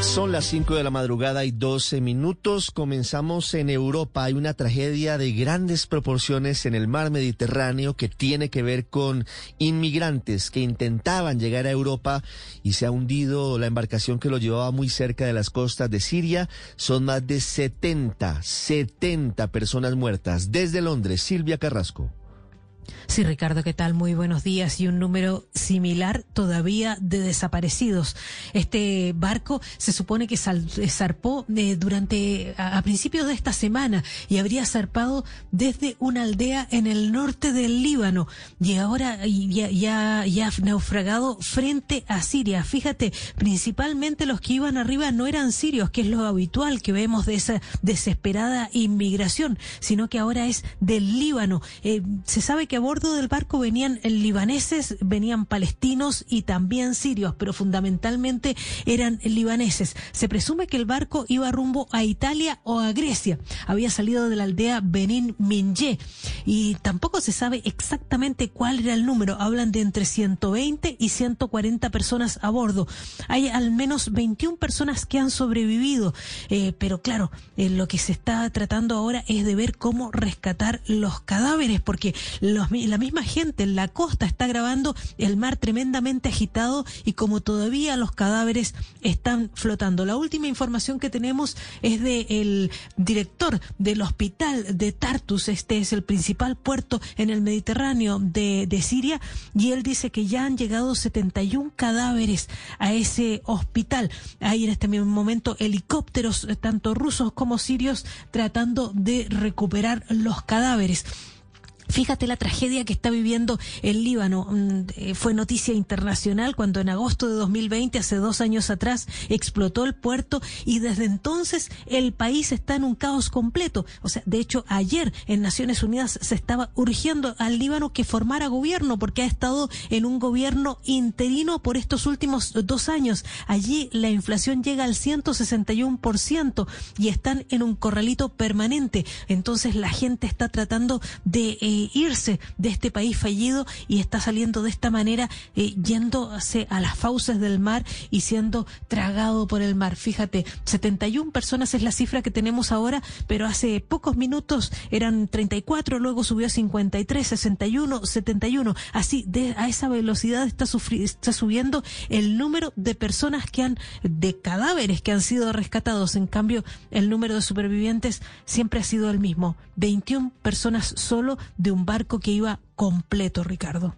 Son las 5 de la madrugada y 12 minutos. Comenzamos en Europa. Hay una tragedia de grandes proporciones en el mar Mediterráneo que tiene que ver con inmigrantes que intentaban llegar a Europa y se ha hundido la embarcación que lo llevaba muy cerca de las costas de Siria. Son más de 70, 70 personas muertas. Desde Londres, Silvia Carrasco. Sí, Ricardo, ¿qué tal? Muy buenos días. Y un número similar todavía de desaparecidos. Este barco se supone que zarpó eh, durante, a, principios de esta semana y habría zarpado desde una aldea en el norte del Líbano y ahora ya, ya, ya naufragado frente a Siria. Fíjate, principalmente los que iban arriba no eran sirios, que es lo habitual que vemos de esa desesperada inmigración, sino que ahora es del Líbano. Eh, se sabe que a bordo del barco venían libaneses, venían palestinos y también sirios, pero fundamentalmente eran libaneses. Se presume que el barco iba rumbo a Italia o a Grecia. Había salido de la aldea Benin Minye y tampoco se sabe exactamente cuál era el número. Hablan de entre 120 y 140 personas a bordo. Hay al menos 21 personas que han sobrevivido, eh, pero claro, eh, lo que se está tratando ahora es de ver cómo rescatar los cadáveres, porque la misma gente en la costa está grabando el mar tremendamente agitado y como todavía los cadáveres están flotando. La última información que tenemos es del el director del hospital de Tartus, este es el principal puerto en el Mediterráneo de, de Siria, y él dice que ya han llegado 71 cadáveres a ese hospital. Hay en este mismo momento helicópteros, tanto rusos como sirios, tratando de recuperar los cadáveres. Fíjate la tragedia que está viviendo el Líbano. Mm, eh, fue noticia internacional cuando en agosto de 2020, hace dos años atrás, explotó el puerto y desde entonces el país está en un caos completo. O sea, de hecho, ayer en Naciones Unidas se estaba urgiendo al Líbano que formara gobierno porque ha estado en un gobierno interino por estos últimos dos años. Allí la inflación llega al 161% y están en un corralito permanente. Entonces la gente está tratando de... Eh, irse de este país fallido y está saliendo de esta manera, eh, yéndose a las fauces del mar y siendo tragado por el mar. Fíjate, 71 personas es la cifra que tenemos ahora, pero hace pocos minutos eran 34, luego subió a 53, 61, 71. Así, de, a esa velocidad está, está subiendo el número de personas que han, de cadáveres que han sido rescatados. En cambio, el número de supervivientes siempre ha sido el mismo. 21 personas solo de un barco que iba completo, Ricardo.